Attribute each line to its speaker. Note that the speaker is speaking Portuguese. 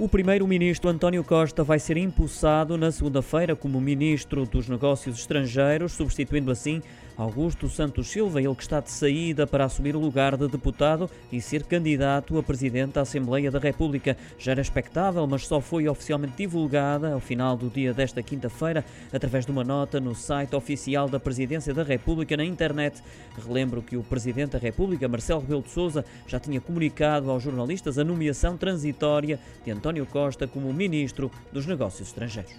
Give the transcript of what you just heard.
Speaker 1: O primeiro-ministro António Costa vai ser impulsado na segunda-feira como ministro dos Negócios Estrangeiros, substituindo assim Augusto Santos Silva, ele que está de saída para assumir o lugar de deputado e ser candidato a presidente da Assembleia da República. Já era expectável, mas só foi oficialmente divulgada ao final do dia desta quinta-feira, através de uma nota no site oficial da Presidência da República na internet. Relembro que o Presidente da República, Marcelo Rebelo de Sousa, já tinha comunicado aos jornalistas a nomeação transitória de António Costa como Ministro dos Negócios Estrangeiros.